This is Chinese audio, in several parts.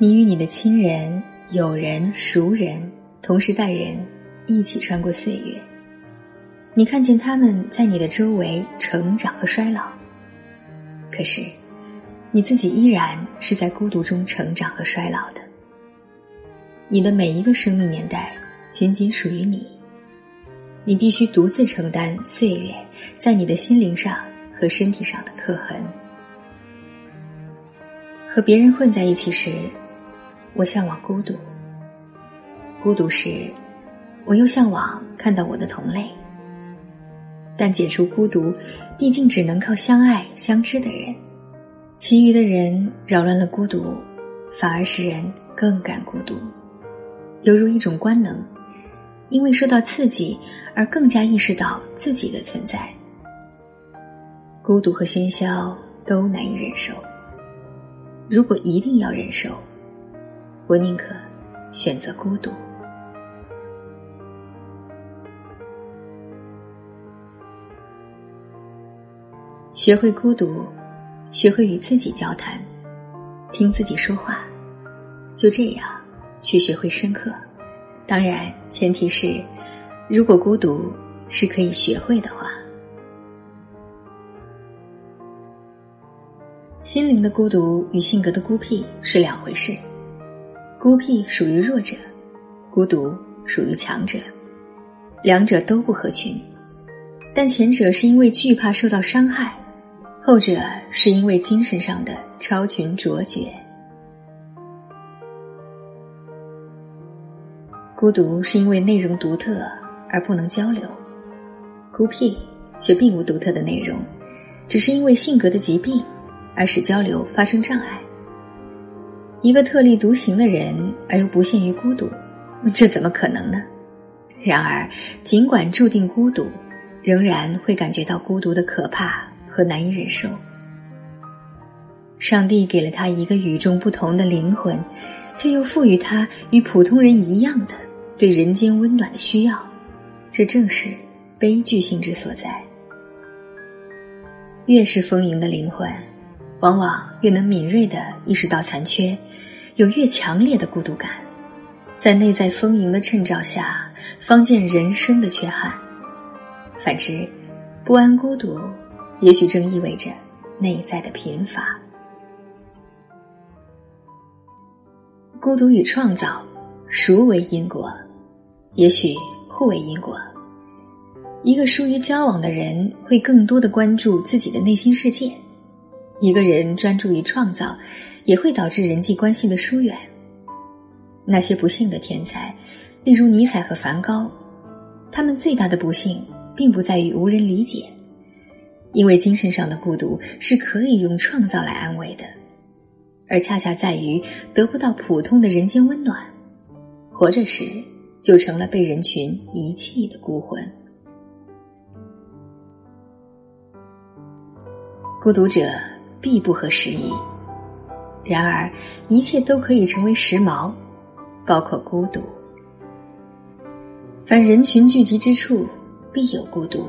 你与你的亲人、友人、熟人、同时代人一起穿过岁月，你看见他们在你的周围成长和衰老。可是，你自己依然是在孤独中成长和衰老的。你的每一个生命年代仅仅属于你，你必须独自承担岁月在你的心灵上和身体上的刻痕。和别人混在一起时，我向往孤独；孤独时，我又向往看到我的同类。但解除孤独，毕竟只能靠相爱相知的人。其余的人扰乱了孤独，反而使人更感孤独，犹如一种官能，因为受到刺激而更加意识到自己的存在。孤独和喧嚣都难以忍受。如果一定要忍受，我宁可选择孤独。学会孤独，学会与自己交谈，听自己说话，就这样去学会深刻。当然，前提是，如果孤独是可以学会的话。心灵的孤独与性格的孤僻是两回事，孤僻属于弱者，孤独属于强者，两者都不合群，但前者是因为惧怕受到伤害。后者是因为精神上的超群卓绝，孤独是因为内容独特而不能交流，孤僻却并无独特的内容，只是因为性格的疾病而使交流发生障碍。一个特立独行的人而又不限于孤独，这怎么可能呢？然而，尽管注定孤独，仍然会感觉到孤独的可怕。和难以忍受。上帝给了他一个与众不同的灵魂，却又赋予他与普通人一样的对人间温暖的需要，这正是悲剧性之所在。越是丰盈的灵魂，往往越能敏锐的意识到残缺，有越强烈的孤独感，在内在丰盈的衬照下，方见人生的缺憾。反之，不安孤独。也许正意味着内在的贫乏。孤独与创造，孰为因果？也许互为因果。一个疏于交往的人，会更多的关注自己的内心世界；一个人专注于创造，也会导致人际关系的疏远。那些不幸的天才，例如尼采和梵高，他们最大的不幸，并不在于无人理解。因为精神上的孤独是可以用创造来安慰的，而恰恰在于得不到普通的人间温暖，活着时就成了被人群遗弃的孤魂。孤独者必不合时宜，然而一切都可以成为时髦，包括孤独。凡人群聚集之处，必有孤独。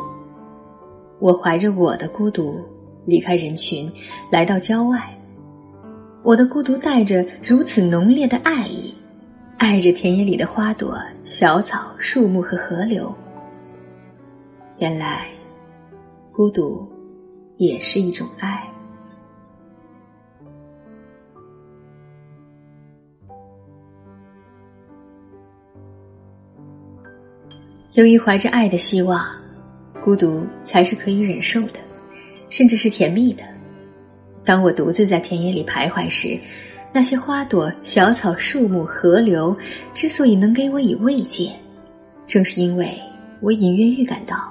我怀着我的孤独离开人群，来到郊外。我的孤独带着如此浓烈的爱意，爱着田野里的花朵、小草、树木和河流。原来，孤独也是一种爱。由于怀着爱的希望。孤独才是可以忍受的，甚至是甜蜜的。当我独自在田野里徘徊时，那些花朵、小草、树木、河流之所以能给我以慰藉，正是因为我隐约预感到，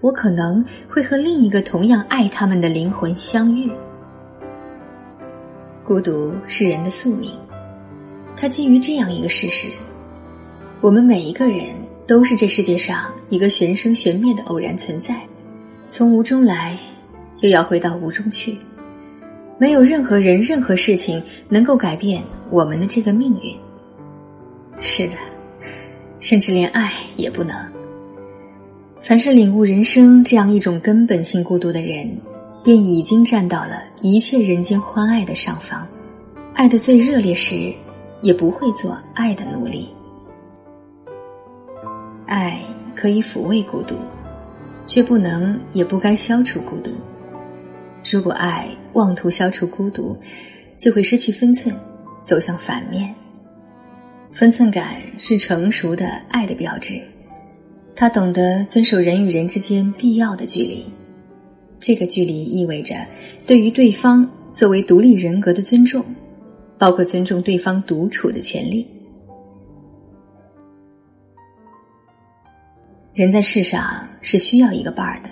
我可能会和另一个同样爱他们的灵魂相遇。孤独是人的宿命，它基于这样一个事实：我们每一个人。都是这世界上一个玄生玄灭的偶然存在，从无中来，又要回到无中去。没有任何人、任何事情能够改变我们的这个命运。是的，甚至连爱也不能。凡是领悟人生这样一种根本性孤独的人，便已经站到了一切人间欢爱的上方，爱的最热烈时，也不会做爱的奴隶。爱可以抚慰孤独，却不能也不该消除孤独。如果爱妄图消除孤独，就会失去分寸，走向反面。分寸感是成熟的爱的标志，他懂得遵守人与人之间必要的距离。这个距离意味着对于对方作为独立人格的尊重，包括尊重对方独处的权利。人在世上是需要一个伴儿的，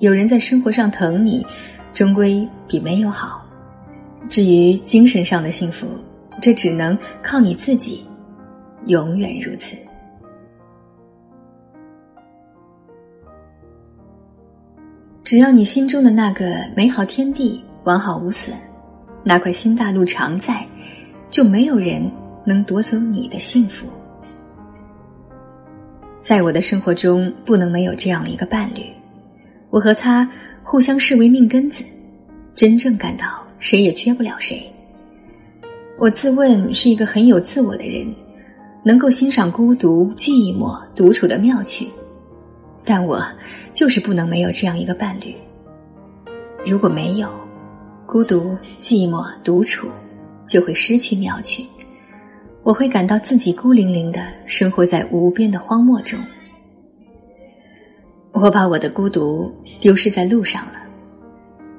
有人在生活上疼你，终归比没有好。至于精神上的幸福，这只能靠你自己，永远如此。只要你心中的那个美好天地完好无损，那块新大陆常在，就没有人能夺走你的幸福。在我的生活中，不能没有这样一个伴侣。我和他互相视为命根子，真正感到谁也缺不了谁。我自问是一个很有自我的人，能够欣赏孤独、寂寞、独处的妙趣，但我就是不能没有这样一个伴侣。如果没有，孤独、寂寞、独处就会失去妙趣。我会感到自己孤零零的生活在无边的荒漠中。我把我的孤独丢失在路上了，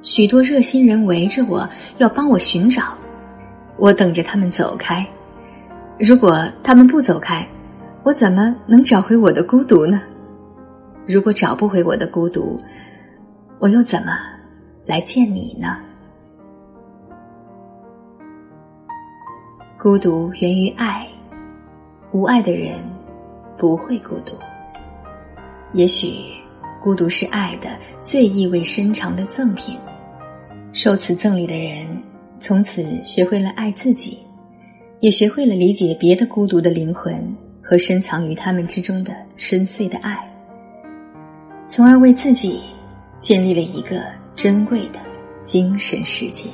许多热心人围着我要帮我寻找，我等着他们走开。如果他们不走开，我怎么能找回我的孤独呢？如果找不回我的孤独，我又怎么来见你呢？孤独源于爱，无爱的人不会孤独。也许，孤独是爱的最意味深长的赠品。受此赠礼的人，从此学会了爱自己，也学会了理解别的孤独的灵魂和深藏于他们之中的深邃的爱，从而为自己建立了一个珍贵的精神世界。